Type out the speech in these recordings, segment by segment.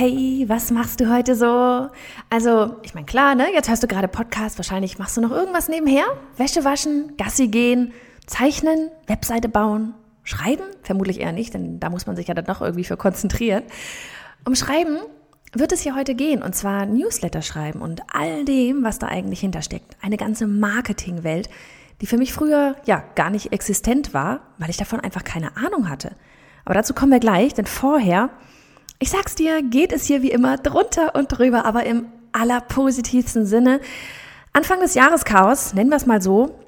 Hey, was machst du heute so? Also, ich meine, klar, ne? Jetzt hörst du gerade Podcast, wahrscheinlich machst du noch irgendwas nebenher? Wäsche waschen, Gassi gehen, zeichnen, Webseite bauen, schreiben? Vermutlich eher nicht, denn da muss man sich ja dann doch irgendwie für konzentrieren. Um Schreiben wird es hier heute gehen, und zwar Newsletter schreiben und all dem, was da eigentlich hintersteckt. Eine ganze Marketingwelt, die für mich früher ja gar nicht existent war, weil ich davon einfach keine Ahnung hatte. Aber dazu kommen wir gleich, denn vorher ich sag's dir, geht es hier wie immer drunter und drüber, aber im allerpositivsten Sinne. Anfang des Jahreschaos, nennen wir es mal so.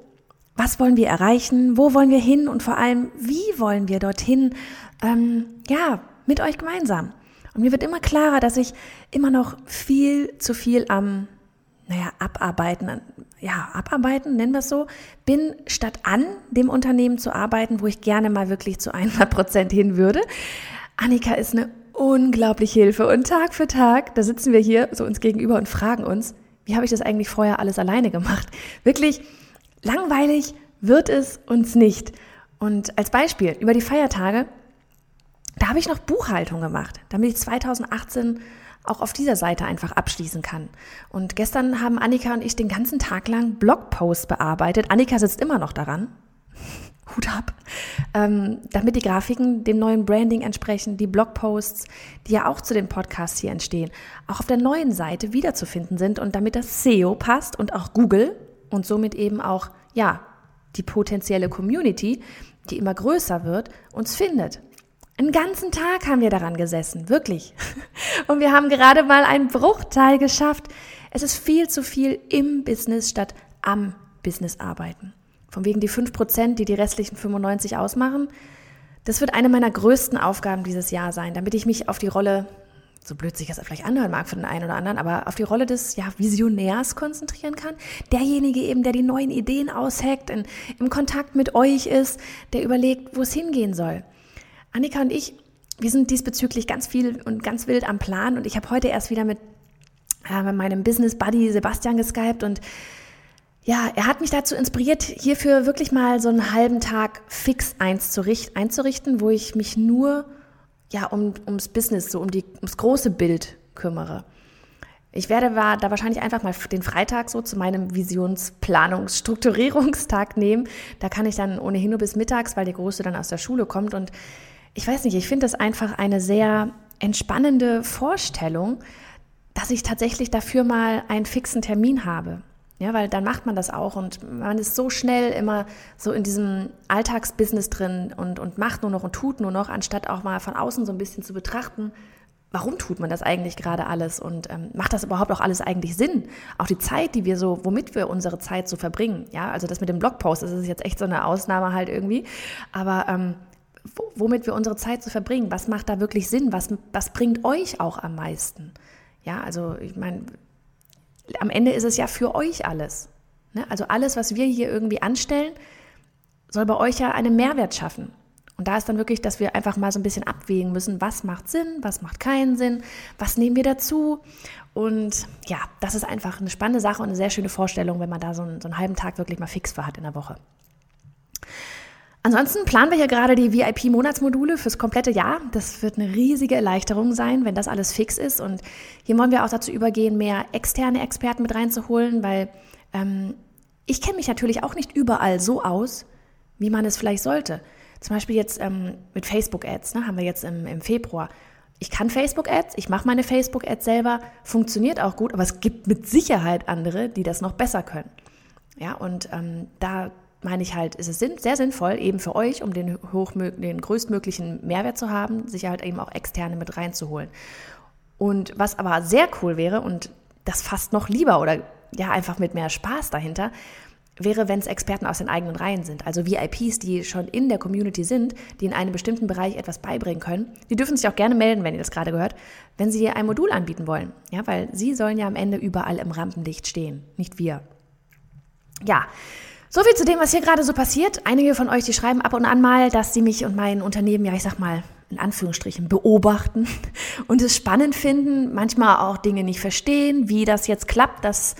Was wollen wir erreichen? Wo wollen wir hin? Und vor allem, wie wollen wir dorthin? Ähm, ja, mit euch gemeinsam. Und mir wird immer klarer, dass ich immer noch viel zu viel am, naja, abarbeiten, ja, abarbeiten, nennen wir es so, bin, statt an dem Unternehmen zu arbeiten, wo ich gerne mal wirklich zu 100 Prozent hin würde. Annika ist eine unglaublich Hilfe. Und Tag für Tag, da sitzen wir hier so uns gegenüber und fragen uns, wie habe ich das eigentlich vorher alles alleine gemacht? Wirklich langweilig wird es uns nicht. Und als Beispiel, über die Feiertage, da habe ich noch Buchhaltung gemacht, damit ich 2018 auch auf dieser Seite einfach abschließen kann. Und gestern haben Annika und ich den ganzen Tag lang Blogposts bearbeitet. Annika sitzt immer noch daran. Hut ab, ähm, damit die Grafiken dem neuen Branding entsprechen, die Blogposts, die ja auch zu den Podcasts hier entstehen, auch auf der neuen Seite wiederzufinden sind und damit das SEO passt und auch Google und somit eben auch, ja, die potenzielle Community, die immer größer wird, uns findet. Einen ganzen Tag haben wir daran gesessen, wirklich. Und wir haben gerade mal einen Bruchteil geschafft. Es ist viel zu viel im Business statt am Business arbeiten. Von wegen die 5%, die die restlichen 95 ausmachen. Das wird eine meiner größten Aufgaben dieses Jahr sein, damit ich mich auf die Rolle, so blöd sich das vielleicht anhören mag für den einen oder anderen, aber auf die Rolle des ja, Visionärs konzentrieren kann. Derjenige eben, der die neuen Ideen ausheckt, in, im Kontakt mit euch ist, der überlegt, wo es hingehen soll. Annika und ich, wir sind diesbezüglich ganz viel und ganz wild am Plan und ich habe heute erst wieder mit, äh, mit meinem Business Buddy Sebastian geskypt und ja, er hat mich dazu inspiriert, hierfür wirklich mal so einen halben Tag fix einzurichten, wo ich mich nur ja, um, ums Business, so um die, ums große Bild kümmere. Ich werde da wahrscheinlich einfach mal den Freitag so zu meinem Visionsplanungsstrukturierungstag nehmen. Da kann ich dann ohnehin nur bis mittags, weil der Große dann aus der Schule kommt. Und ich weiß nicht, ich finde das einfach eine sehr entspannende Vorstellung, dass ich tatsächlich dafür mal einen fixen Termin habe. Ja, weil dann macht man das auch und man ist so schnell immer so in diesem Alltagsbusiness drin und, und macht nur noch und tut nur noch, anstatt auch mal von außen so ein bisschen zu betrachten, warum tut man das eigentlich gerade alles und ähm, macht das überhaupt auch alles eigentlich Sinn? Auch die Zeit, die wir so, womit wir unsere Zeit so verbringen. Ja, also das mit dem Blogpost, das ist jetzt echt so eine Ausnahme halt irgendwie. Aber ähm, womit wir unsere Zeit so verbringen, was macht da wirklich Sinn? Was, was bringt euch auch am meisten? Ja, also ich meine, am Ende ist es ja für euch alles. Ne? Also alles, was wir hier irgendwie anstellen, soll bei euch ja einen Mehrwert schaffen. Und da ist dann wirklich, dass wir einfach mal so ein bisschen abwägen müssen, was macht Sinn, was macht keinen Sinn, was nehmen wir dazu. Und ja, das ist einfach eine spannende Sache und eine sehr schöne Vorstellung, wenn man da so einen, so einen halben Tag wirklich mal fix für hat in der Woche. Ansonsten planen wir hier gerade die VIP-Monatsmodule fürs komplette Jahr. Das wird eine riesige Erleichterung sein, wenn das alles fix ist. Und hier wollen wir auch dazu übergehen, mehr externe Experten mit reinzuholen, weil ähm, ich kenne mich natürlich auch nicht überall so aus, wie man es vielleicht sollte. Zum Beispiel jetzt ähm, mit Facebook-Ads, ne, haben wir jetzt im, im Februar. Ich kann Facebook-Ads, ich mache meine Facebook-Ads selber, funktioniert auch gut, aber es gibt mit Sicherheit andere, die das noch besser können. Ja, und ähm, da meine ich halt, ist es sehr sinnvoll, eben für euch, um den, den größtmöglichen Mehrwert zu haben, sich halt eben auch externe mit reinzuholen. Und was aber sehr cool wäre und das fast noch lieber oder ja einfach mit mehr Spaß dahinter, wäre, wenn es Experten aus den eigenen Reihen sind. Also VIPs, die schon in der Community sind, die in einem bestimmten Bereich etwas beibringen können. Die dürfen sich auch gerne melden, wenn ihr das gerade gehört, wenn sie dir ein Modul anbieten wollen. Ja, weil sie sollen ja am Ende überall im Rampenlicht stehen, nicht wir. Ja, so viel zu dem, was hier gerade so passiert. Einige von euch, die schreiben ab und an mal, dass sie mich und mein Unternehmen, ja, ich sag mal, in Anführungsstrichen beobachten und es spannend finden, manchmal auch Dinge nicht verstehen, wie das jetzt klappt, dass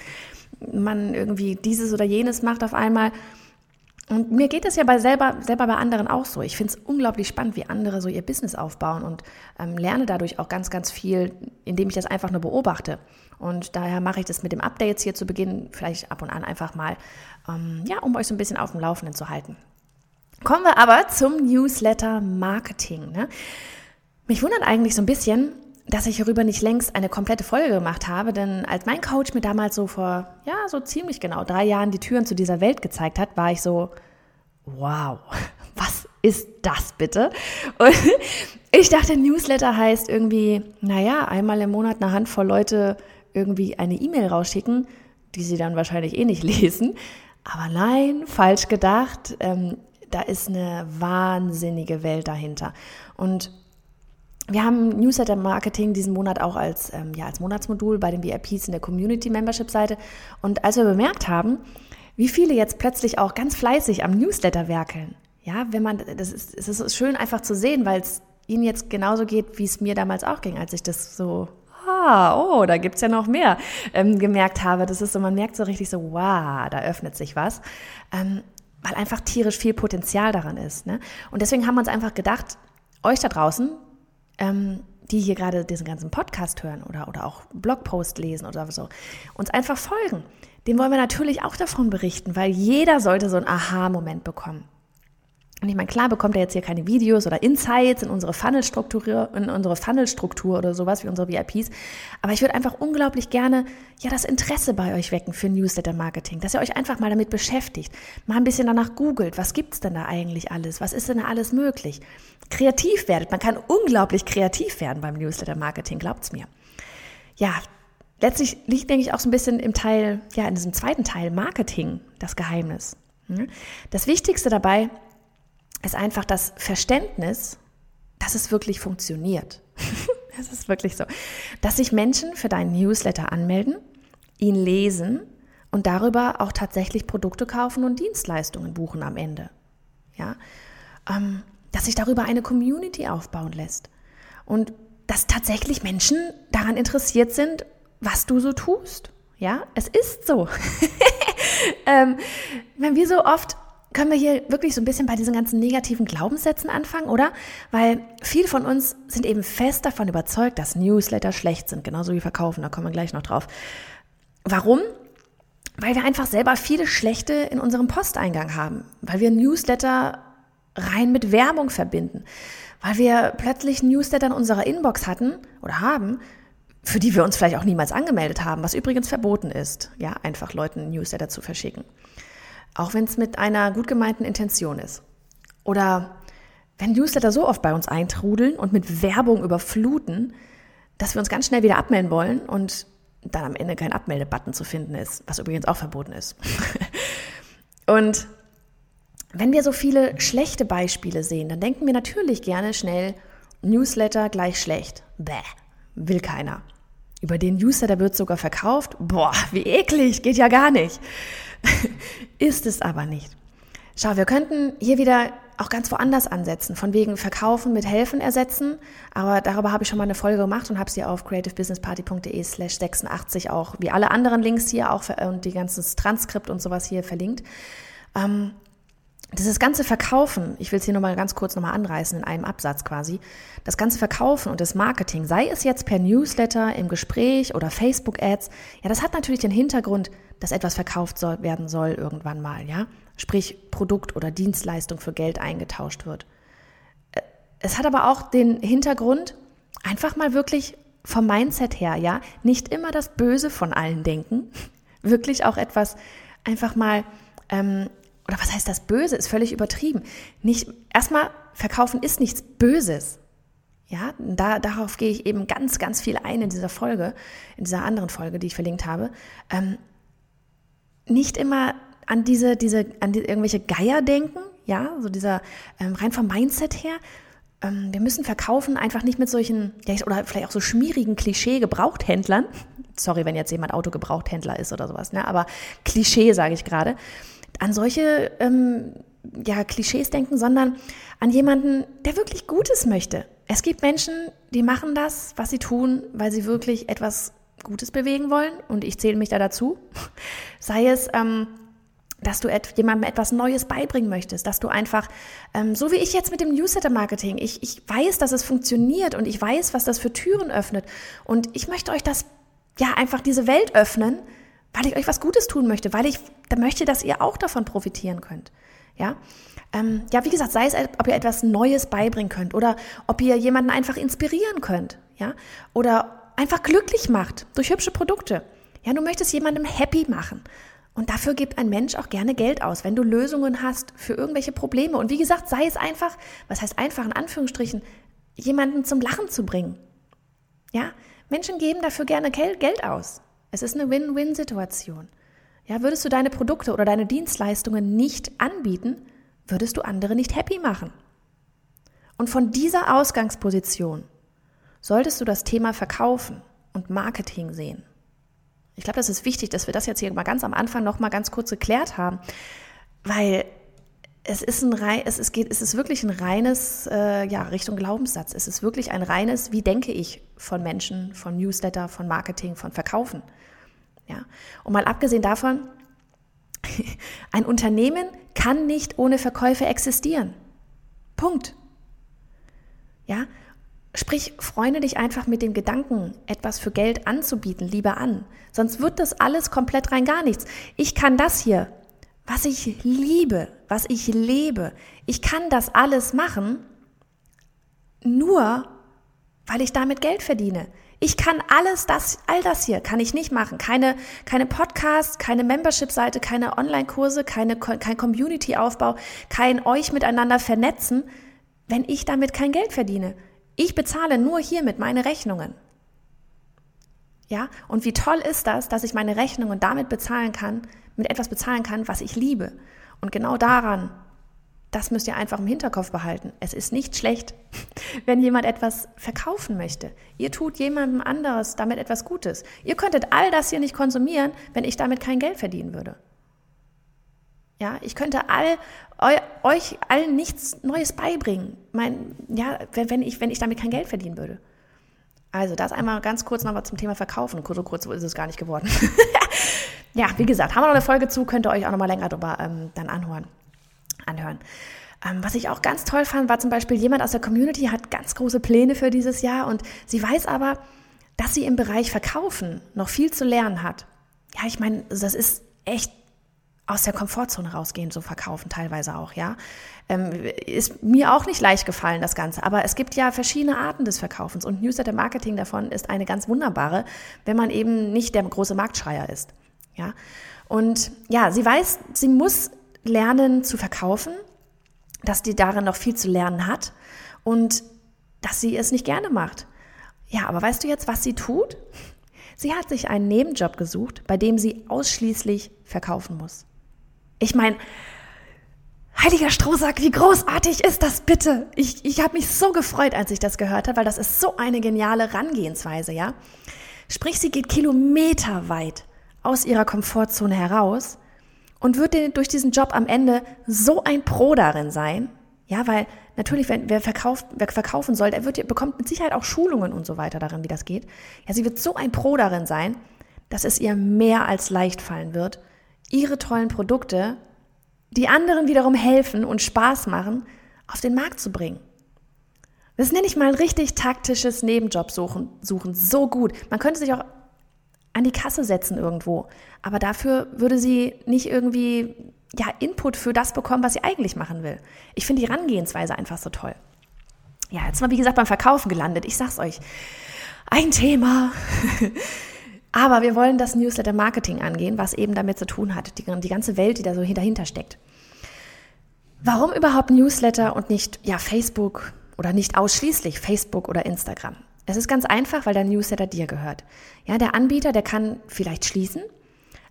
man irgendwie dieses oder jenes macht auf einmal. Und mir geht es ja bei selber, selber bei anderen auch so. Ich finde es unglaublich spannend, wie andere so ihr Business aufbauen und ähm, lerne dadurch auch ganz, ganz viel, indem ich das einfach nur beobachte. Und daher mache ich das mit dem Updates hier zu Beginn vielleicht ab und an einfach mal, ähm, ja, um euch so ein bisschen auf dem Laufenden zu halten. Kommen wir aber zum Newsletter Marketing. Ne? Mich wundert eigentlich so ein bisschen, dass ich hierüber nicht längst eine komplette Folge gemacht habe, denn als mein Coach mir damals so vor, ja, so ziemlich genau drei Jahren die Türen zu dieser Welt gezeigt hat, war ich so, wow, was ist das bitte? Und ich dachte, Newsletter heißt irgendwie, naja, einmal im Monat eine Handvoll Leute irgendwie eine E-Mail rausschicken, die sie dann wahrscheinlich eh nicht lesen. Aber nein, falsch gedacht. Ähm, da ist eine wahnsinnige Welt dahinter. Und wir haben Newsletter Marketing diesen Monat auch als, ähm, ja, als Monatsmodul bei den VIPs in der Community Membership Seite. Und als wir bemerkt haben, wie viele jetzt plötzlich auch ganz fleißig am Newsletter werkeln, ja, wenn man, das ist, es ist schön einfach zu sehen, weil es ihnen jetzt genauso geht, wie es mir damals auch ging, als ich das so, ah, oh, da gibt's ja noch mehr, ähm, gemerkt habe. Das ist so, man merkt so richtig so, wow, da öffnet sich was. Ähm, weil einfach tierisch viel Potenzial daran ist. Ne? Und deswegen haben wir uns einfach gedacht, euch da draußen, ähm, die hier gerade diesen ganzen Podcast hören oder, oder auch Blogpost lesen oder so, uns einfach folgen. Dem wollen wir natürlich auch davon berichten, weil jeder sollte so einen Aha-Moment bekommen. Und ich meine, klar bekommt er jetzt hier keine Videos oder Insights in unsere Funnelstruktur, in unsere Funnelstruktur oder sowas wie unsere VIPs. Aber ich würde einfach unglaublich gerne ja das Interesse bei euch wecken für Newsletter Marketing, dass ihr euch einfach mal damit beschäftigt, mal ein bisschen danach googelt, was gibt's denn da eigentlich alles? Was ist denn da alles möglich? Kreativ werdet. Man kann unglaublich kreativ werden beim Newsletter Marketing, glaubt's mir. Ja, letztlich liegt, denke ich, auch so ein bisschen im Teil, ja, in diesem zweiten Teil Marketing das Geheimnis. Hm? Das Wichtigste dabei ist einfach das Verständnis, dass es wirklich funktioniert. Es ist wirklich so, dass sich Menschen für deinen Newsletter anmelden, ihn lesen und darüber auch tatsächlich Produkte kaufen und Dienstleistungen buchen am Ende. Ja, ähm, dass sich darüber eine Community aufbauen lässt und dass tatsächlich Menschen daran interessiert sind, was du so tust. Ja, es ist so. ähm, wenn wir so oft können wir hier wirklich so ein bisschen bei diesen ganzen negativen Glaubenssätzen anfangen, oder? Weil viele von uns sind eben fest davon überzeugt, dass Newsletter schlecht sind, genauso wie Verkaufen, da kommen wir gleich noch drauf. Warum? Weil wir einfach selber viele schlechte in unserem Posteingang haben, weil wir Newsletter rein mit Werbung verbinden, weil wir plötzlich Newsletter in unserer Inbox hatten oder haben, für die wir uns vielleicht auch niemals angemeldet haben, was übrigens verboten ist, ja, einfach Leuten Newsletter zu verschicken. Auch wenn es mit einer gut gemeinten Intention ist. Oder wenn Newsletter so oft bei uns eintrudeln und mit Werbung überfluten, dass wir uns ganz schnell wieder abmelden wollen und dann am Ende kein Abmeldebutton zu finden ist, was übrigens auch verboten ist. und wenn wir so viele schlechte Beispiele sehen, dann denken wir natürlich gerne schnell, Newsletter gleich schlecht. Bäh, will keiner. Über den Newsletter wird sogar verkauft. Boah, wie eklig, geht ja gar nicht. Ist es aber nicht. Schau, wir könnten hier wieder auch ganz woanders ansetzen, von wegen Verkaufen mit Helfen ersetzen. Aber darüber habe ich schon mal eine Folge gemacht und habe sie auf creativebusinessparty.de slash 86 auch, wie alle anderen Links hier auch und die ganzen Transkript und sowas hier verlinkt. Ähm, dieses ganze Verkaufen, ich will es hier nochmal ganz kurz nochmal anreißen in einem Absatz quasi, das ganze Verkaufen und das Marketing, sei es jetzt per Newsletter, im Gespräch oder Facebook-Ads, ja, das hat natürlich den Hintergrund, dass etwas verkauft soll, werden soll irgendwann mal, ja. Sprich, Produkt oder Dienstleistung für Geld eingetauscht wird. Äh, es hat aber auch den Hintergrund, einfach mal wirklich vom Mindset her, ja, nicht immer das Böse von allen denken, wirklich auch etwas einfach mal ähm, oder was heißt das Böse, ist völlig übertrieben. Nicht, erstmal, verkaufen ist nichts Böses. Ja, da, darauf gehe ich eben ganz, ganz viel ein in dieser Folge, in dieser anderen Folge, die ich verlinkt habe. Ähm, nicht immer an diese, diese, an die, irgendwelche Geier denken, ja, so dieser ähm, rein vom Mindset her. Ähm, wir müssen verkaufen einfach nicht mit solchen, ja, oder vielleicht auch so schmierigen Klischee-Gebrauchthändlern. Sorry, wenn jetzt jemand Autogebrauchthändler ist oder sowas, ne? Aber Klischee sage ich gerade. An solche ähm, ja, Klischees denken, sondern an jemanden, der wirklich Gutes möchte. Es gibt Menschen, die machen das, was sie tun, weil sie wirklich etwas Gutes bewegen wollen. Und ich zähle mich da dazu. Sei es, ähm, dass du et jemandem etwas Neues beibringen möchtest, dass du einfach, ähm, so wie ich jetzt mit dem Newsletter-Marketing, ich, ich weiß, dass es funktioniert und ich weiß, was das für Türen öffnet. Und ich möchte euch das, ja, einfach diese Welt öffnen, weil ich euch was Gutes tun möchte, weil ich da möchte, dass ihr auch davon profitieren könnt. Ja, ähm, ja, wie gesagt, sei es, ob ihr etwas Neues beibringen könnt oder ob ihr jemanden einfach inspirieren könnt, ja, oder einfach glücklich macht durch hübsche Produkte. Ja, du möchtest jemandem happy machen. Und dafür gibt ein Mensch auch gerne Geld aus, wenn du Lösungen hast für irgendwelche Probleme. Und wie gesagt, sei es einfach, was heißt einfach in Anführungsstrichen, jemanden zum Lachen zu bringen. Ja, Menschen geben dafür gerne Geld aus. Es ist eine Win-Win-Situation. Ja, würdest du deine Produkte oder deine Dienstleistungen nicht anbieten, würdest du andere nicht happy machen. Und von dieser Ausgangsposition solltest du das Thema Verkaufen und Marketing sehen. Ich glaube, das ist wichtig, dass wir das jetzt hier mal ganz am Anfang noch mal ganz kurz geklärt haben, weil es ist ein es ist, geht, es ist wirklich ein reines, äh, ja, Richtung Glaubenssatz. Es ist wirklich ein reines, wie denke ich von Menschen, von Newsletter, von Marketing, von Verkaufen. Ja. Und mal abgesehen davon, ein Unternehmen kann nicht ohne Verkäufe existieren. Punkt. Ja, Sprich, freunde dich einfach mit dem Gedanken, etwas für Geld anzubieten, lieber an. Sonst wird das alles komplett rein gar nichts. Ich kann das hier, was ich liebe, was ich lebe. Ich kann das alles machen, nur weil ich damit Geld verdiene. Ich kann alles das, all das hier kann ich nicht machen. Keine, keine Podcast, keine Membership-Seite, keine Online-Kurse, keine, kein Community-Aufbau, kein euch miteinander vernetzen, wenn ich damit kein Geld verdiene. Ich bezahle nur hiermit meine Rechnungen. Ja, und wie toll ist das, dass ich meine Rechnungen damit bezahlen kann, mit etwas bezahlen kann, was ich liebe. Und genau daran, das müsst ihr einfach im Hinterkopf behalten. Es ist nicht schlecht, wenn jemand etwas verkaufen möchte. Ihr tut jemandem anderes damit etwas Gutes. Ihr könntet all das hier nicht konsumieren, wenn ich damit kein Geld verdienen würde. Ja, ich könnte all, eu, euch allen nichts Neues beibringen. Mein, ja, wenn, ich, wenn ich damit kein Geld verdienen würde. Also das einmal ganz kurz nochmal zum Thema Verkaufen. So kurz ist es gar nicht geworden. ja, wie gesagt, haben wir noch eine Folge zu, könnt ihr euch auch nochmal länger drüber ähm, dann anhören. anhören. Ähm, was ich auch ganz toll fand, war zum Beispiel jemand aus der Community hat ganz große Pläne für dieses Jahr und sie weiß aber, dass sie im Bereich Verkaufen noch viel zu lernen hat. Ja, ich meine, das ist echt aus der Komfortzone rausgehen, so verkaufen teilweise auch, ja. Ähm, ist mir auch nicht leicht gefallen, das Ganze. Aber es gibt ja verschiedene Arten des Verkaufens und Newsletter Marketing davon ist eine ganz wunderbare, wenn man eben nicht der große Marktschreier ist, ja. Und ja, sie weiß, sie muss lernen zu verkaufen, dass die darin noch viel zu lernen hat und dass sie es nicht gerne macht. Ja, aber weißt du jetzt, was sie tut? Sie hat sich einen Nebenjob gesucht, bei dem sie ausschließlich verkaufen muss. Ich meine, Heiliger Strohsack, wie großartig ist das bitte? Ich, ich habe mich so gefreut, als ich das gehört habe, weil das ist so eine geniale Rangehensweise, ja? Sprich, sie geht kilometerweit aus ihrer Komfortzone heraus und wird durch diesen Job am Ende so ein Pro darin sein, ja, weil natürlich, wenn, wer, verkauft, wer verkaufen soll, der bekommt mit Sicherheit auch Schulungen und so weiter darin, wie das geht. Ja, sie wird so ein Pro darin sein, dass es ihr mehr als leicht fallen wird, ihre tollen Produkte, die anderen wiederum helfen und Spaß machen, auf den Markt zu bringen. Das nenne ich mal ein richtig taktisches Nebenjob suchen, suchen. So gut. Man könnte sich auch an die Kasse setzen irgendwo. Aber dafür würde sie nicht irgendwie ja, Input für das bekommen, was sie eigentlich machen will. Ich finde die Herangehensweise einfach so toll. Ja, jetzt mal wie gesagt beim Verkaufen gelandet. Ich sag's euch. Ein Thema. Aber wir wollen das Newsletter-Marketing angehen, was eben damit zu tun hat, die, die ganze Welt, die da so dahinter steckt. Warum überhaupt Newsletter und nicht ja, Facebook oder nicht ausschließlich Facebook oder Instagram? Es ist ganz einfach, weil der Newsletter dir gehört. Ja, der Anbieter, der kann vielleicht schließen,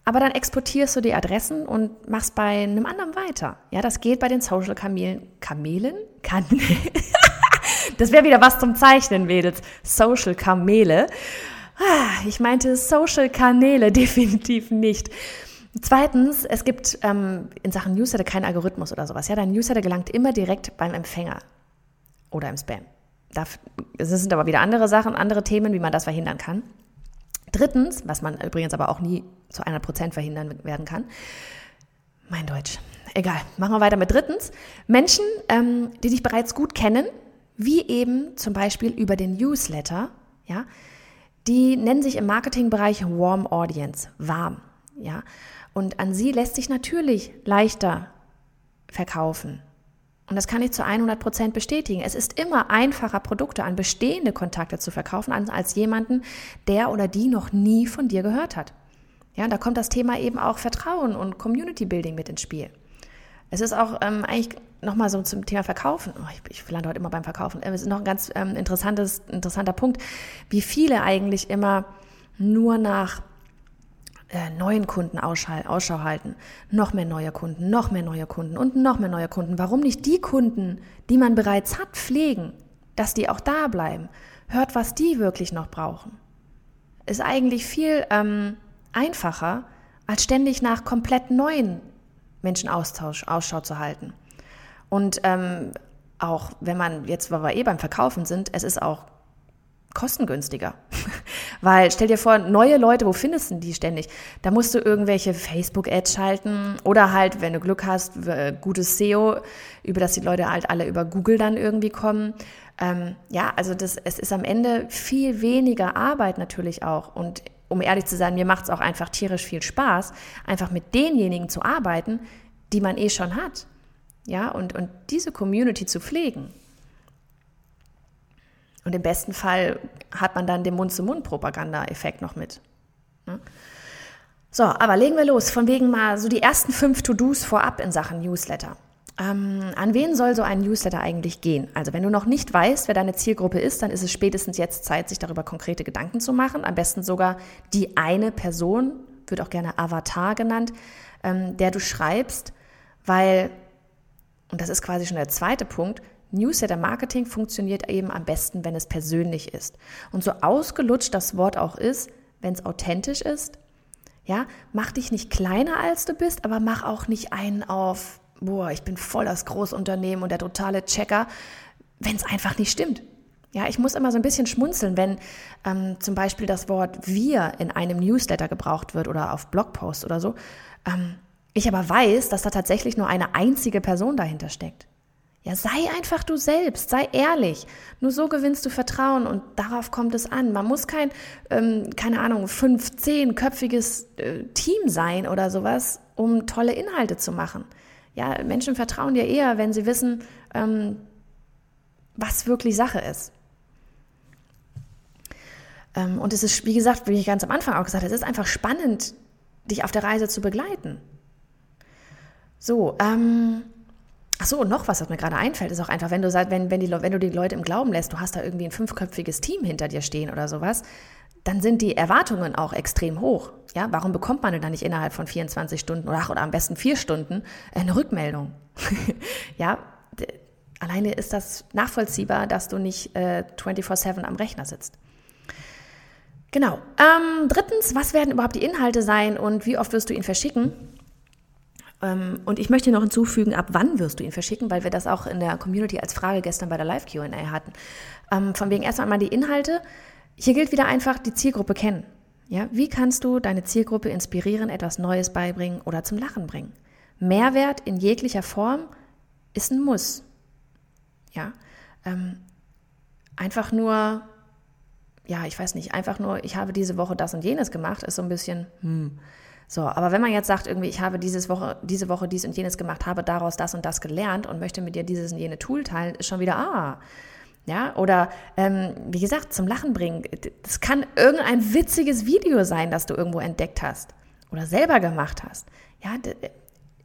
Aber dann exportierst du die Adressen und machst bei einem anderen weiter. Ja, das geht bei den Social Kamelen. Kamelen? Kan das wäre wieder was zum Zeichnen, Mädels. Social Kamele. Ah, ich meinte Social Kanäle definitiv nicht. Zweitens, es gibt ähm, in Sachen Newsletter keinen Algorithmus oder sowas. Ja, dein Newsletter gelangt immer direkt beim Empfänger oder im Spam. Das sind aber wieder andere Sachen, andere Themen, wie man das verhindern kann. Drittens, was man übrigens aber auch nie zu 100 Prozent verhindern werden kann, mein Deutsch. Egal, machen wir weiter mit drittens. Menschen, ähm, die dich bereits gut kennen, wie eben zum Beispiel über den Newsletter, ja, die nennen sich im Marketingbereich Warm Audience, warm, ja. Und an sie lässt sich natürlich leichter verkaufen. Und das kann ich zu 100 Prozent bestätigen. Es ist immer einfacher, Produkte an bestehende Kontakte zu verkaufen, als jemanden, der oder die noch nie von dir gehört hat. Ja, da kommt das Thema eben auch Vertrauen und Community Building mit ins Spiel. Es ist auch ähm, eigentlich nochmal so zum Thema Verkaufen. Oh, ich, ich lande heute immer beim Verkaufen. Es ist noch ein ganz ähm, interessantes, interessanter Punkt, wie viele eigentlich immer nur nach äh, neuen Kunden Ausschau halten. Noch mehr neue Kunden, noch mehr neue Kunden und noch mehr neue Kunden. Warum nicht die Kunden, die man bereits hat, pflegen, dass die auch da bleiben? Hört, was die wirklich noch brauchen. Ist eigentlich viel ähm, einfacher, als ständig nach komplett neuen Menschen Austausch, Ausschau zu halten. Und ähm, auch wenn man jetzt, weil wir eh beim Verkaufen sind, es ist auch kostengünstiger. Weil stell dir vor, neue Leute, wo findest du die ständig? Da musst du irgendwelche Facebook-Ads schalten oder halt, wenn du Glück hast, gutes SEO, über das die Leute halt alle über Google dann irgendwie kommen. Ähm, ja, also das, es ist am Ende viel weniger Arbeit natürlich auch. Und um ehrlich zu sein, mir macht es auch einfach tierisch viel Spaß, einfach mit denjenigen zu arbeiten, die man eh schon hat. Ja, und, und diese Community zu pflegen. Und im besten Fall hat man dann den Mund-zu-Mund-Propaganda-Effekt noch mit. Ne? So, aber legen wir los. Von wegen mal so die ersten fünf To-Dos vorab in Sachen Newsletter. Ähm, an wen soll so ein Newsletter eigentlich gehen? Also wenn du noch nicht weißt, wer deine Zielgruppe ist, dann ist es spätestens jetzt Zeit, sich darüber konkrete Gedanken zu machen. Am besten sogar die eine Person, wird auch gerne Avatar genannt, ähm, der du schreibst, weil, und das ist quasi schon der zweite Punkt, Newsletter-Marketing funktioniert eben am besten, wenn es persönlich ist. Und so ausgelutscht das Wort auch ist, wenn es authentisch ist, ja, mach dich nicht kleiner als du bist, aber mach auch nicht einen auf, boah, ich bin voll das Großunternehmen und der totale Checker, wenn es einfach nicht stimmt. Ja, ich muss immer so ein bisschen schmunzeln, wenn ähm, zum Beispiel das Wort wir in einem Newsletter gebraucht wird oder auf Blogpost oder so. Ähm, ich aber weiß, dass da tatsächlich nur eine einzige Person dahinter steckt. Ja, sei einfach du selbst, sei ehrlich. Nur so gewinnst du Vertrauen und darauf kommt es an. Man muss kein, ähm, keine Ahnung, fünf, zehnköpfiges äh, Team sein oder sowas, um tolle Inhalte zu machen. Ja, Menschen vertrauen dir eher, wenn sie wissen, ähm, was wirklich Sache ist. Ähm, und es ist, wie gesagt, wie ich ganz am Anfang auch gesagt habe, es ist einfach spannend, dich auf der Reise zu begleiten. So, ähm, Ach so, und noch was, was mir gerade einfällt, ist auch einfach, wenn du, wenn, wenn, die, wenn du die Leute im Glauben lässt, du hast da irgendwie ein fünfköpfiges Team hinter dir stehen oder sowas, dann sind die Erwartungen auch extrem hoch. Ja, warum bekommt man denn dann nicht innerhalb von 24 Stunden oder, oder am besten vier Stunden eine Rückmeldung? ja, alleine ist das nachvollziehbar, dass du nicht äh, 24/7 am Rechner sitzt. Genau. Ähm, drittens, was werden überhaupt die Inhalte sein und wie oft wirst du ihn verschicken? Ähm, und ich möchte noch hinzufügen, ab wann wirst du ihn verschicken, weil wir das auch in der Community als Frage gestern bei der Live-QA hatten. Ähm, von wegen erstmal mal die Inhalte. Hier gilt wieder einfach die Zielgruppe kennen. Ja, wie kannst du deine Zielgruppe inspirieren, etwas Neues beibringen oder zum Lachen bringen? Mehrwert in jeglicher Form ist ein Muss. Ja, ähm, einfach nur, ja, ich weiß nicht, einfach nur, ich habe diese Woche das und jenes gemacht, ist so ein bisschen, hm. So, aber wenn man jetzt sagt, irgendwie, ich habe dieses Woche, diese Woche dies und jenes gemacht, habe daraus das und das gelernt und möchte mit dir dieses und jene Tool teilen, ist schon wieder, ah, ja, oder ähm, wie gesagt, zum Lachen bringen. Das kann irgendein witziges Video sein, das du irgendwo entdeckt hast oder selber gemacht hast. Ja,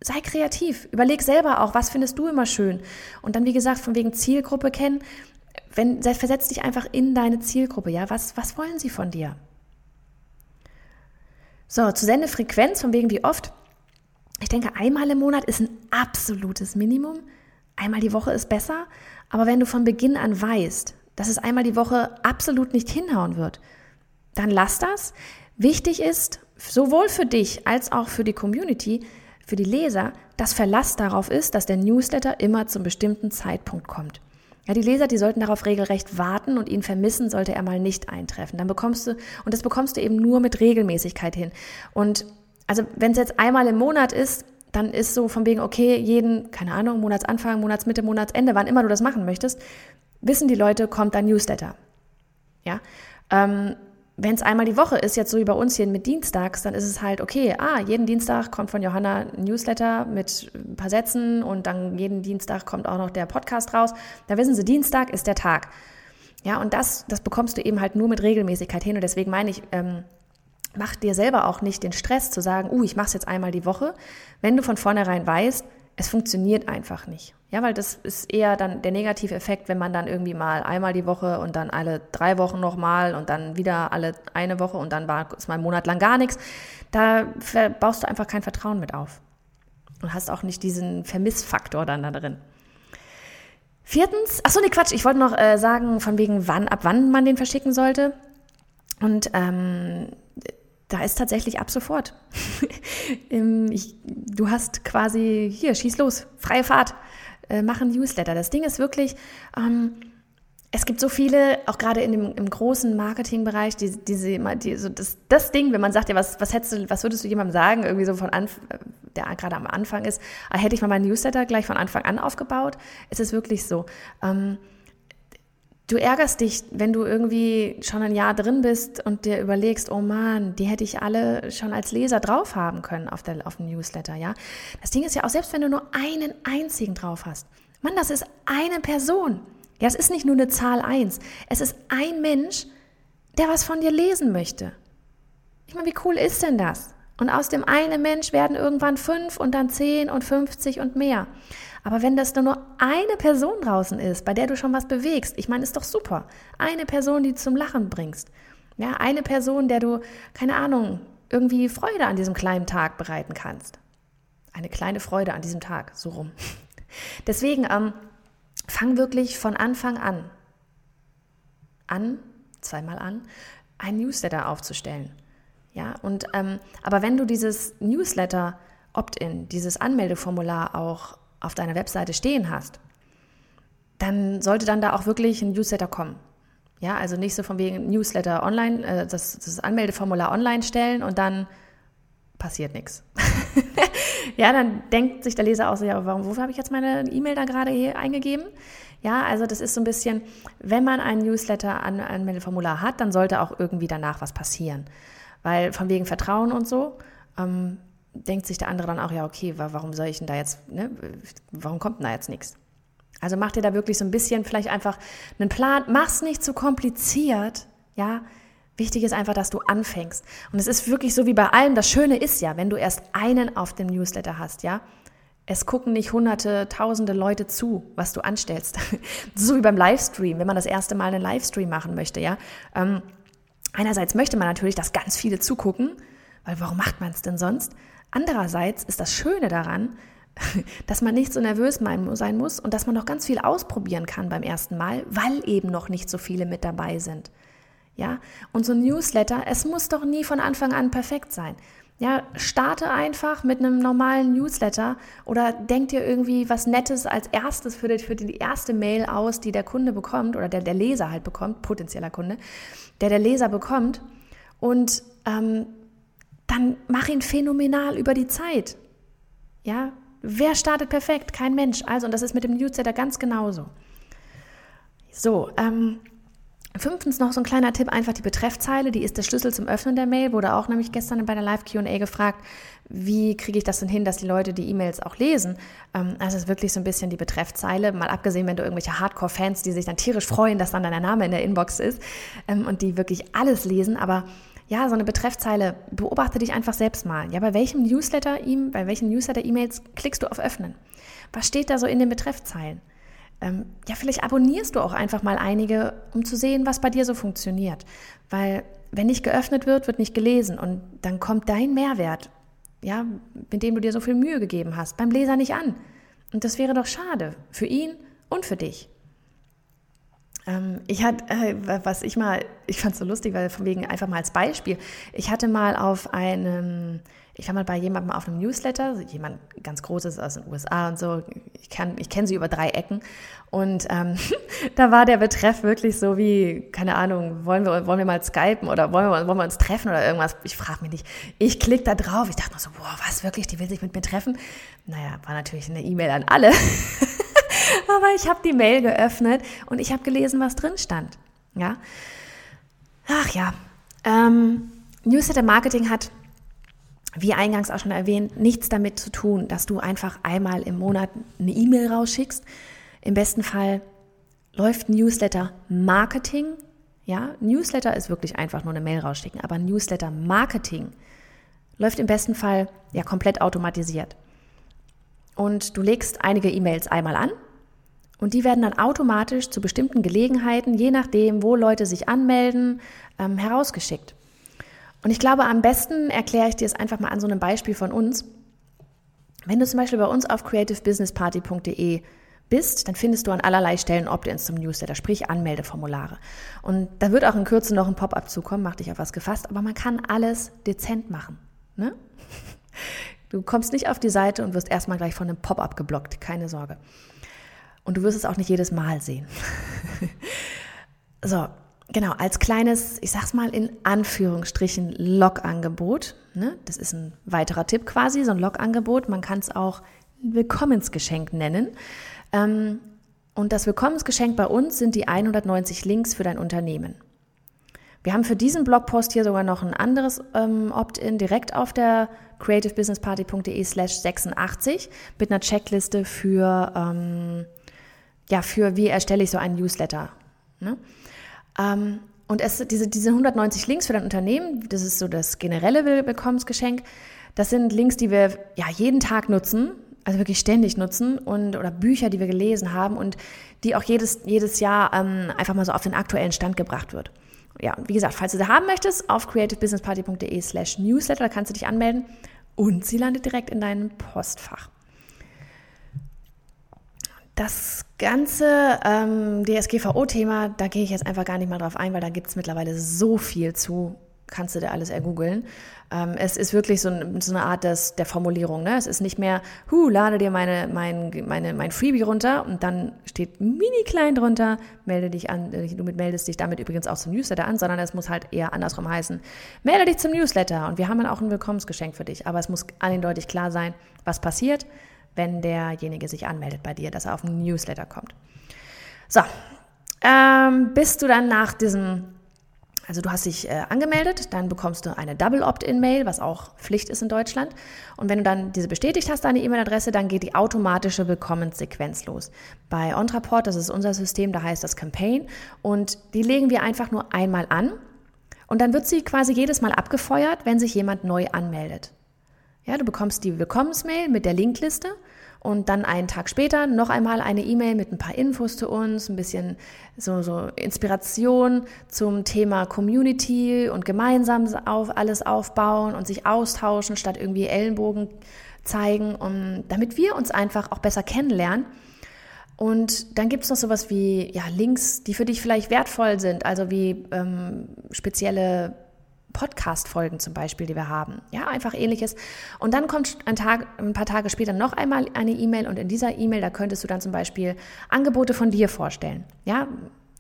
sei kreativ. Überleg selber auch, was findest du immer schön. Und dann, wie gesagt, von wegen Zielgruppe kennen. Wenn, versetz dich einfach in deine Zielgruppe. Ja, was, was wollen sie von dir? So, zur Sendefrequenz, von wegen wie oft. Ich denke, einmal im Monat ist ein absolutes Minimum. Einmal die Woche ist besser. Aber wenn du von Beginn an weißt, dass es einmal die Woche absolut nicht hinhauen wird, dann lass das. Wichtig ist, sowohl für dich als auch für die Community, für die Leser, dass Verlass darauf ist, dass der Newsletter immer zum bestimmten Zeitpunkt kommt. Ja, die Leser, die sollten darauf regelrecht warten und ihn vermissen, sollte er mal nicht eintreffen. Dann bekommst du, und das bekommst du eben nur mit Regelmäßigkeit hin. Und also wenn es jetzt einmal im Monat ist, dann ist so von wegen, okay, jeden, keine Ahnung, Monatsanfang, Monatsmitte, Monatsende, wann immer du das machen möchtest, wissen die Leute, kommt dein Newsletter. Ja, ähm, wenn es einmal die Woche ist, jetzt so wie bei uns hier mit Dienstags, dann ist es halt okay, ah, jeden Dienstag kommt von Johanna ein Newsletter mit ein paar Sätzen und dann jeden Dienstag kommt auch noch der Podcast raus. Da wissen sie, Dienstag ist der Tag. Ja, und das, das bekommst du eben halt nur mit Regelmäßigkeit hin und deswegen meine ich, ähm, mach dir selber auch nicht den Stress zu sagen, uh, ich mache es jetzt einmal die Woche, wenn du von vornherein weißt, es funktioniert einfach nicht. Ja, weil das ist eher dann der negative Effekt, wenn man dann irgendwie mal einmal die Woche und dann alle drei Wochen nochmal und dann wieder alle eine Woche und dann war es mal einen Monat lang gar nichts. Da baust du einfach kein Vertrauen mit auf. Und hast auch nicht diesen Vermissfaktor dann da drin. Viertens, ach so, nee, Quatsch, ich wollte noch äh, sagen, von wegen wann, ab wann man den verschicken sollte. Und ähm, da ist tatsächlich ab sofort. ich, du hast quasi, hier, schieß los, freie Fahrt, äh, mach ein Newsletter. Das Ding ist wirklich, ähm, es gibt so viele, auch gerade in dem, im großen Marketingbereich, die, diese, die, so das, das Ding, wenn man sagt, ja, was, was hättest du, was würdest du jemandem sagen, irgendwie so von Anf der gerade am Anfang ist, ah, hätte ich mal mein Newsletter gleich von Anfang an aufgebaut? Es ist wirklich so. Ähm, Du ärgerst dich, wenn du irgendwie schon ein Jahr drin bist und dir überlegst, oh Mann, die hätte ich alle schon als Leser drauf haben können auf, der, auf dem Newsletter, ja. Das Ding ist ja auch, selbst wenn du nur einen einzigen drauf hast, Mann, das ist eine Person. Ja, es ist nicht nur eine Zahl eins. Es ist ein Mensch, der was von dir lesen möchte. Ich meine, wie cool ist denn das? Und aus dem einen Mensch werden irgendwann fünf und dann zehn und fünfzig und mehr. Aber wenn das nur eine Person draußen ist, bei der du schon was bewegst, ich meine, ist doch super. Eine Person, die du zum Lachen bringst. Ja, eine Person, der du, keine Ahnung, irgendwie Freude an diesem kleinen Tag bereiten kannst. Eine kleine Freude an diesem Tag, so rum. Deswegen, ähm, fang wirklich von Anfang an an, zweimal an, ein Newsletter aufzustellen. Ja, und ähm, aber wenn du dieses Newsletter Opt-in, dieses Anmeldeformular auch auf deiner Webseite stehen hast, dann sollte dann da auch wirklich ein Newsletter kommen. Ja, also nicht so von wegen Newsletter online, äh, das, das Anmeldeformular online stellen und dann passiert nichts. ja, dann denkt sich der Leser auch so, ja, warum, wofür habe ich jetzt meine E-Mail da gerade hier eingegeben? Ja, also das ist so ein bisschen, wenn man ein Newsletter-Anmeldeformular hat, dann sollte auch irgendwie danach was passieren. Weil von wegen Vertrauen und so, ähm, denkt sich der andere dann auch, ja, okay, warum soll ich denn da jetzt, ne, warum kommt denn da jetzt nichts? Also mach dir da wirklich so ein bisschen vielleicht einfach einen Plan, mach's nicht zu kompliziert, ja. Wichtig ist einfach, dass du anfängst. Und es ist wirklich so wie bei allem. Das Schöne ist ja, wenn du erst einen auf dem Newsletter hast, ja. Es gucken nicht hunderte, tausende Leute zu, was du anstellst. so wie beim Livestream, wenn man das erste Mal einen Livestream machen möchte, ja. Ähm, einerseits möchte man natürlich, dass ganz viele zugucken, weil warum macht man es denn sonst? Andererseits ist das Schöne daran, dass man nicht so nervös sein muss und dass man noch ganz viel ausprobieren kann beim ersten Mal, weil eben noch nicht so viele mit dabei sind. Ja, und so ein Newsletter, es muss doch nie von Anfang an perfekt sein. Ja, starte einfach mit einem normalen Newsletter oder denk dir irgendwie was Nettes als erstes für die, für die erste Mail aus, die der Kunde bekommt oder der, der Leser halt bekommt, potenzieller Kunde, der der Leser bekommt und ähm, dann mach ihn phänomenal über die Zeit. Ja, wer startet perfekt? Kein Mensch. Also, und das ist mit dem Newsletter ganz genauso. So, ähm, Fünftens noch so ein kleiner Tipp, einfach die Betreffzeile, die ist der Schlüssel zum Öffnen der Mail, wurde auch nämlich gestern bei der Live-QA gefragt, wie kriege ich das denn hin, dass die Leute die E-Mails auch lesen. Ähm, also es ist wirklich so ein bisschen die Betreffzeile, mal abgesehen, wenn du irgendwelche Hardcore-Fans, die sich dann tierisch freuen, dass dann dein Name in der Inbox ist ähm, und die wirklich alles lesen, aber ja, so eine Betreffzeile, beobachte dich einfach selbst mal. Ja, bei welchem Newsletter, bei welchen Newsletter-E-Mails klickst du auf Öffnen? Was steht da so in den Betreffzeilen? Ähm, ja, vielleicht abonnierst du auch einfach mal einige, um zu sehen, was bei dir so funktioniert. Weil wenn nicht geöffnet wird, wird nicht gelesen und dann kommt dein Mehrwert, ja, mit dem du dir so viel Mühe gegeben hast, beim Leser nicht an. Und das wäre doch schade für ihn und für dich. Ähm, ich hatte, äh, was ich mal, ich fand es so lustig, weil wegen einfach mal als Beispiel, ich hatte mal auf einem, ich war mal bei jemandem auf einem Newsletter, jemand ganz Großes aus den USA und so, ich, kann, ich kenne sie über drei Ecken und ähm, da war der Betreff wirklich so wie, keine Ahnung, wollen wir, wollen wir mal skypen oder wollen wir, wollen wir uns treffen oder irgendwas, ich frage mich nicht. Ich klicke da drauf, ich dachte mir so, boah, was wirklich, die will sich mit mir treffen? Naja, war natürlich eine E-Mail an alle. Aber ich habe die Mail geöffnet und ich habe gelesen, was drin stand. Ja. Ach ja. Ähm, Newsletter Marketing hat, wie eingangs auch schon erwähnt, nichts damit zu tun, dass du einfach einmal im Monat eine E-Mail rausschickst. Im besten Fall läuft Newsletter Marketing. Ja, Newsletter ist wirklich einfach nur eine Mail rausschicken, aber Newsletter Marketing läuft im besten Fall ja komplett automatisiert. Und du legst einige E-Mails einmal an und die werden dann automatisch zu bestimmten Gelegenheiten, je nachdem, wo Leute sich anmelden, ähm, herausgeschickt. Und ich glaube, am besten erkläre ich dir es einfach mal an so einem Beispiel von uns. Wenn du zum Beispiel bei uns auf creativebusinessparty.de bist, dann findest du an allerlei Stellen Opt-ins zum Newsletter, sprich Anmeldeformulare. Und da wird auch in Kürze noch ein Pop-up zukommen, mach dich auf was gefasst, aber man kann alles dezent machen. Ne? Du kommst nicht auf die Seite und wirst erstmal gleich von einem Pop-up geblockt, keine Sorge. Und du wirst es auch nicht jedes Mal sehen. so, genau, als kleines, ich sag's mal in Anführungsstrichen, Log-Angebot. Ne? Das ist ein weiterer Tipp quasi, so ein Log-Angebot. Man kann es auch Willkommensgeschenk nennen. Ähm, und das Willkommensgeschenk bei uns sind die 190 Links für dein Unternehmen. Wir haben für diesen Blogpost hier sogar noch ein anderes ähm, Opt-in direkt auf der creativebusinessparty.de slash 86 mit einer Checkliste für ähm, ja, für wie erstelle ich so einen Newsletter. Ne? Ähm, und es, diese, diese 190 Links für dein Unternehmen, das ist so das generelle Willkommensgeschenk, das sind Links, die wir ja jeden Tag nutzen, also wirklich ständig nutzen und oder Bücher, die wir gelesen haben und die auch jedes, jedes Jahr ähm, einfach mal so auf den aktuellen Stand gebracht wird. Ja, wie gesagt, falls du sie haben möchtest, auf creativebusinessparty.de slash newsletter, da kannst du dich anmelden und sie landet direkt in deinem Postfach. Das ganze ähm, DSGVO-Thema, da gehe ich jetzt einfach gar nicht mal drauf ein, weil da gibt es mittlerweile so viel zu, kannst du dir alles ergoogeln. Ähm, es ist wirklich so, ein, so, eine Art des, der Formulierung. Ne? Es ist nicht mehr, hu, lade dir meine, mein, meine, mein Freebie runter und dann steht mini klein drunter, melde dich an, äh, du meldest dich damit übrigens auch zum Newsletter an, sondern es muss halt eher andersrum heißen, melde dich zum Newsletter und wir haben dann auch ein Willkommensgeschenk für dich. Aber es muss eindeutig klar sein, was passiert wenn derjenige sich anmeldet bei dir, dass er auf den Newsletter kommt. So, ähm, bist du dann nach diesem, also du hast dich äh, angemeldet, dann bekommst du eine Double Opt-in-Mail, was auch Pflicht ist in Deutschland. Und wenn du dann diese bestätigt hast, deine E-Mail-Adresse, dann geht die automatische Willkommenssequenz los. Bei OnTraport, das ist unser System, da heißt das Campaign. Und die legen wir einfach nur einmal an. Und dann wird sie quasi jedes Mal abgefeuert, wenn sich jemand neu anmeldet. Ja, du bekommst die Willkommensmail mit der Linkliste und dann einen Tag später noch einmal eine E-Mail mit ein paar Infos zu uns, ein bisschen so, so Inspiration zum Thema Community und gemeinsam auf alles aufbauen und sich austauschen, statt irgendwie Ellenbogen zeigen, um, damit wir uns einfach auch besser kennenlernen. Und dann gibt es noch sowas wie ja, Links, die für dich vielleicht wertvoll sind, also wie ähm, spezielle Podcast-Folgen zum Beispiel, die wir haben. Ja, einfach ähnliches. Und dann kommt ein, Tag, ein paar Tage später noch einmal eine E-Mail und in dieser E-Mail, da könntest du dann zum Beispiel Angebote von dir vorstellen. Ja,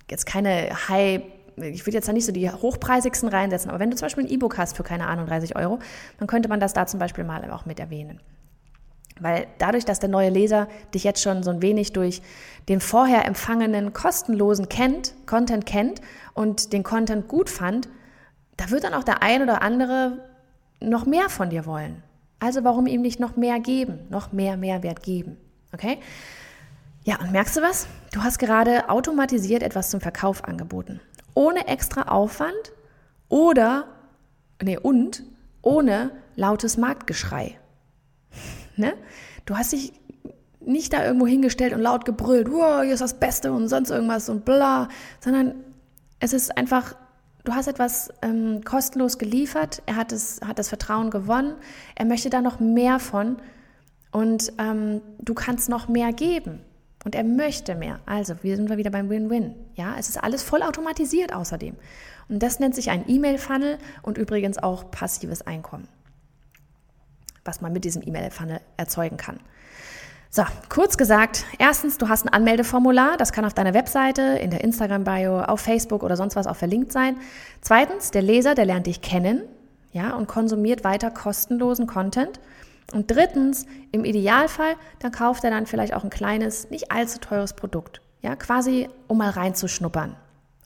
jetzt keine High ich würde jetzt da nicht so die hochpreisigsten reinsetzen, aber wenn du zum Beispiel ein E-Book hast für keine Ahnung 30 Euro, dann könnte man das da zum Beispiel mal auch mit erwähnen. Weil dadurch, dass der neue Leser dich jetzt schon so ein wenig durch den vorher empfangenen kostenlosen kennt, Content kennt und den Content gut fand, da wird dann auch der ein oder andere noch mehr von dir wollen. Also warum ihm nicht noch mehr geben, noch mehr Mehrwert geben? Okay? Ja, und merkst du was? Du hast gerade automatisiert etwas zum Verkauf angeboten. Ohne extra Aufwand oder, nee, und ohne lautes Marktgeschrei. Ne? Du hast dich nicht da irgendwo hingestellt und laut gebrüllt, wow, hier ist das Beste und sonst irgendwas und bla, sondern es ist einfach, du hast etwas ähm, kostenlos geliefert, er hat, es, hat das Vertrauen gewonnen, er möchte da noch mehr von und ähm, du kannst noch mehr geben. Und er möchte mehr. Also, wir sind wieder beim Win-Win. Ja, es ist alles voll automatisiert außerdem. Und das nennt sich ein E-Mail-Funnel und übrigens auch passives Einkommen, was man mit diesem E-Mail-Funnel erzeugen kann. So, kurz gesagt, erstens, du hast ein Anmeldeformular, das kann auf deiner Webseite, in der Instagram-Bio, auf Facebook oder sonst was auch verlinkt sein. Zweitens, der Leser, der lernt dich kennen, ja, und konsumiert weiter kostenlosen Content. Und drittens, im Idealfall, dann kauft er dann vielleicht auch ein kleines, nicht allzu teures Produkt, ja, quasi, um mal reinzuschnuppern,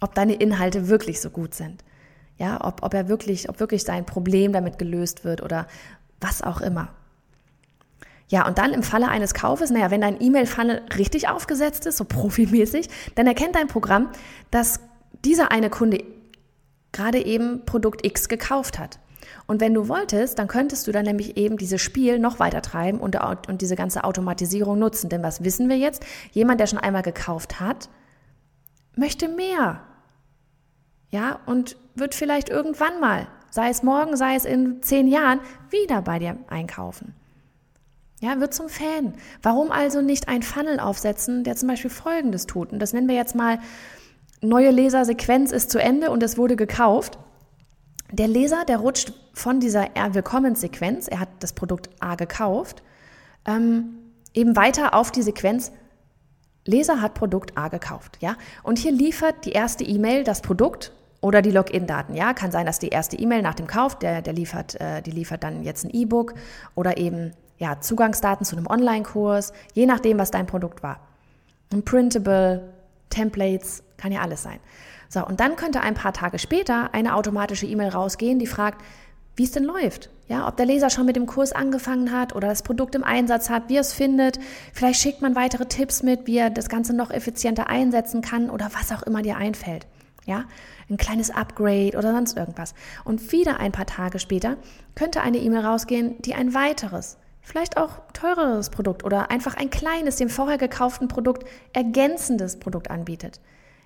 ob deine Inhalte wirklich so gut sind. Ja, ob, ob er wirklich, ob wirklich sein Problem damit gelöst wird oder was auch immer. Ja, und dann im Falle eines Kaufes, naja, wenn dein E-Mail-Funnel richtig aufgesetzt ist, so profimäßig, dann erkennt dein Programm, dass dieser eine Kunde gerade eben Produkt X gekauft hat. Und wenn du wolltest, dann könntest du dann nämlich eben dieses Spiel noch weiter treiben und, und diese ganze Automatisierung nutzen. Denn was wissen wir jetzt? Jemand, der schon einmal gekauft hat, möchte mehr. Ja, und wird vielleicht irgendwann mal, sei es morgen, sei es in zehn Jahren, wieder bei dir einkaufen. Ja, wird zum Fan. Warum also nicht ein Funnel aufsetzen, der zum Beispiel Folgendes tut? Und das nennen wir jetzt mal, neue Lesersequenz ist zu Ende und es wurde gekauft. Der Leser, der rutscht von dieser Willkommenssequenz, er hat das Produkt A gekauft, ähm, eben weiter auf die Sequenz Leser hat Produkt A gekauft, ja? Und hier liefert die erste E-Mail das Produkt oder die Login-Daten, ja? Kann sein, dass die erste E-Mail nach dem Kauf, der, der liefert, äh, die liefert dann jetzt ein E-Book oder eben ja, Zugangsdaten zu einem Online-Kurs, je nachdem, was dein Produkt war. Ein Printable, Templates, kann ja alles sein. So, und dann könnte ein paar Tage später eine automatische E-Mail rausgehen, die fragt, wie es denn läuft. Ja, ob der Leser schon mit dem Kurs angefangen hat oder das Produkt im Einsatz hat, wie er es findet. Vielleicht schickt man weitere Tipps mit, wie er das Ganze noch effizienter einsetzen kann oder was auch immer dir einfällt. Ja, ein kleines Upgrade oder sonst irgendwas. Und wieder ein paar Tage später könnte eine E-Mail rausgehen, die ein weiteres, vielleicht auch teureres Produkt oder einfach ein kleines, dem vorher gekauften Produkt ergänzendes Produkt anbietet.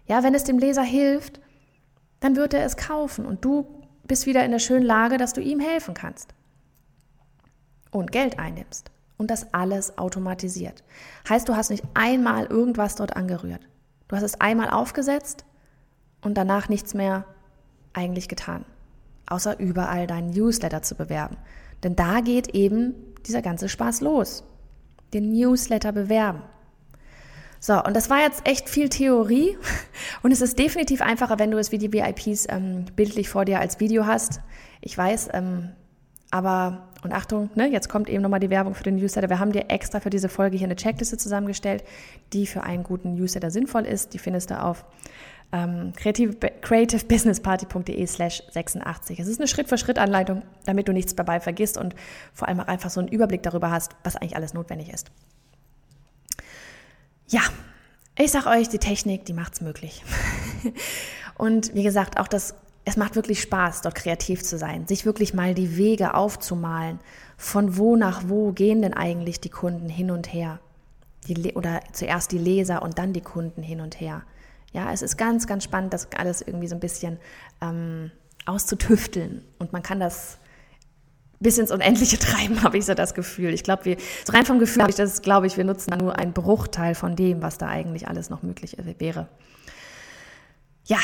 Ja, wenn es dem Leser hilft, dann wird er es kaufen und du bist wieder in der schönen Lage, dass du ihm helfen kannst und Geld einnimmst und das alles automatisiert. Heißt, du hast nicht einmal irgendwas dort angerührt. Du hast es einmal aufgesetzt und danach nichts mehr eigentlich getan, außer überall deinen Newsletter zu bewerben. Denn da geht eben dieser ganze Spaß los. Den Newsletter bewerben. So, und das war jetzt echt viel Theorie und es ist definitiv einfacher, wenn du es wie die VIPs ähm, bildlich vor dir als Video hast. Ich weiß, ähm, aber, und Achtung, ne, jetzt kommt eben nochmal die Werbung für den Newsletter. Wir haben dir extra für diese Folge hier eine Checkliste zusammengestellt, die für einen guten Newsletter sinnvoll ist. Die findest du auf ähm, creativebusinessparty.de slash 86. Es ist eine Schritt-für-Schritt-Anleitung, damit du nichts dabei vergisst und vor allem auch einfach so einen Überblick darüber hast, was eigentlich alles notwendig ist. Ja, ich sag euch, die Technik, die macht's möglich. und wie gesagt, auch das, es macht wirklich Spaß, dort kreativ zu sein, sich wirklich mal die Wege aufzumalen. Von wo nach wo gehen denn eigentlich die Kunden hin und her? Die, oder zuerst die Leser und dann die Kunden hin und her. Ja, es ist ganz, ganz spannend, das alles irgendwie so ein bisschen ähm, auszutüfteln. Und man kann das bis ins Unendliche treiben, habe ich so das Gefühl. Ich glaube, wir, so rein vom Gefühl habe ich das, glaube ich, wir nutzen nur einen Bruchteil von dem, was da eigentlich alles noch möglich wäre. Ja,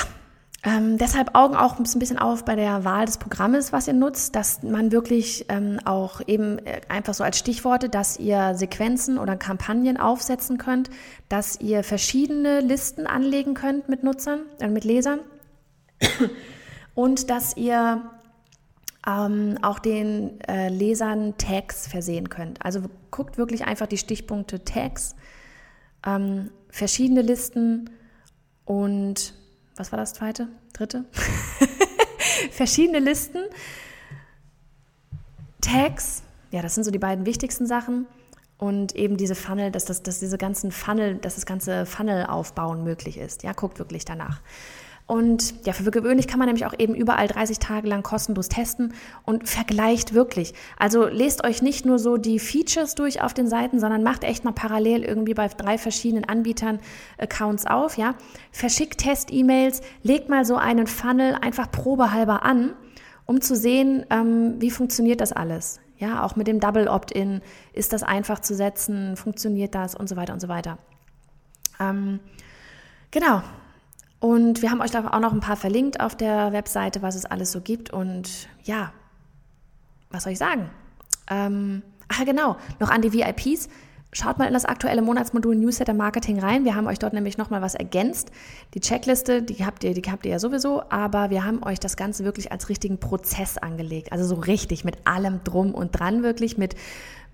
ähm, deshalb Augen auch ein bisschen auf bei der Wahl des Programmes, was ihr nutzt, dass man wirklich ähm, auch eben äh, einfach so als Stichworte, dass ihr Sequenzen oder Kampagnen aufsetzen könnt, dass ihr verschiedene Listen anlegen könnt mit Nutzern, äh, mit Lesern und dass ihr ähm, auch den äh, Lesern Tags versehen könnt. Also guckt wirklich einfach die Stichpunkte Tags, ähm, verschiedene Listen und was war das zweite? Dritte? verschiedene Listen, Tags, ja, das sind so die beiden wichtigsten Sachen. Und eben diese Funnel, dass, das, dass diese ganzen Funnel, dass das ganze Funnel aufbauen möglich ist. Ja, guckt wirklich danach. Und ja, für gewöhnlich kann man nämlich auch eben überall 30 Tage lang kostenlos testen und vergleicht wirklich. Also lest euch nicht nur so die Features durch auf den Seiten, sondern macht echt mal parallel irgendwie bei drei verschiedenen Anbietern Accounts auf, ja. Verschickt Test-E-Mails, legt mal so einen Funnel einfach probehalber an, um zu sehen, ähm, wie funktioniert das alles. Ja, auch mit dem Double Opt-in ist das einfach zu setzen, funktioniert das und so weiter und so weiter. Ähm, genau, und wir haben euch da auch noch ein paar verlinkt auf der Webseite, was es alles so gibt. Und ja, was soll ich sagen? Ähm, ach genau, noch an die VIPs. Schaut mal in das aktuelle Monatsmodul Newsletter Marketing rein. Wir haben euch dort nämlich nochmal was ergänzt. Die Checkliste, die habt ihr, die habt ihr ja sowieso, aber wir haben euch das Ganze wirklich als richtigen Prozess angelegt. Also so richtig mit allem drum und dran wirklich mit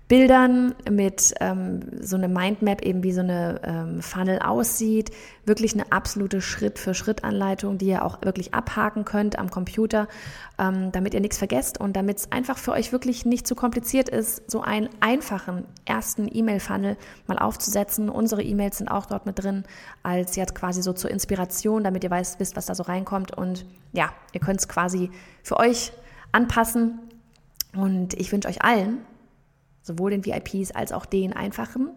Bildern mit ähm, so eine Mindmap, eben wie so eine ähm, Funnel aussieht. Wirklich eine absolute Schritt-für-Schritt-Anleitung, die ihr auch wirklich abhaken könnt am Computer, ähm, damit ihr nichts vergesst und damit es einfach für euch wirklich nicht zu kompliziert ist, so einen einfachen ersten E-Mail-Funnel mal aufzusetzen. Unsere E-Mails sind auch dort mit drin, als jetzt quasi so zur Inspiration, damit ihr weiß, wisst, was da so reinkommt. Und ja, ihr könnt es quasi für euch anpassen. Und ich wünsche euch allen sowohl den VIPs als auch den einfachen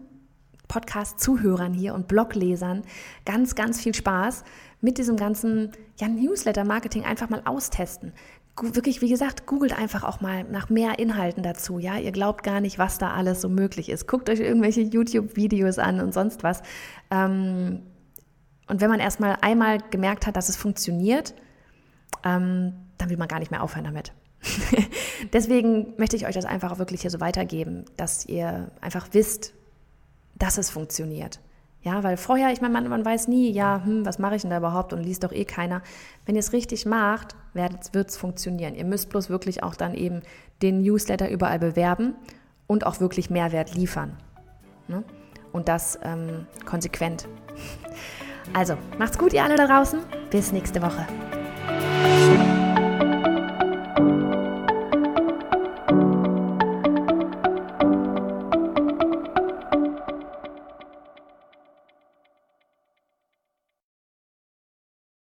Podcast-Zuhörern hier und Bloglesern ganz, ganz viel Spaß mit diesem ganzen ja, Newsletter-Marketing einfach mal austesten. Wirklich, wie gesagt, googelt einfach auch mal nach mehr Inhalten dazu. Ja, ihr glaubt gar nicht, was da alles so möglich ist. Guckt euch irgendwelche YouTube-Videos an und sonst was. Ähm, und wenn man erstmal einmal gemerkt hat, dass es funktioniert, ähm, dann will man gar nicht mehr aufhören damit. Deswegen möchte ich euch das einfach wirklich hier so weitergeben, dass ihr einfach wisst, dass es funktioniert. Ja, weil vorher, ich meine, man, man weiß nie, ja, hm, was mache ich denn da überhaupt und liest doch eh keiner. Wenn ihr es richtig macht, wird es funktionieren. Ihr müsst bloß wirklich auch dann eben den Newsletter überall bewerben und auch wirklich Mehrwert liefern. Ne? Und das ähm, konsequent. Also, macht's gut, ihr alle da draußen. Bis nächste Woche.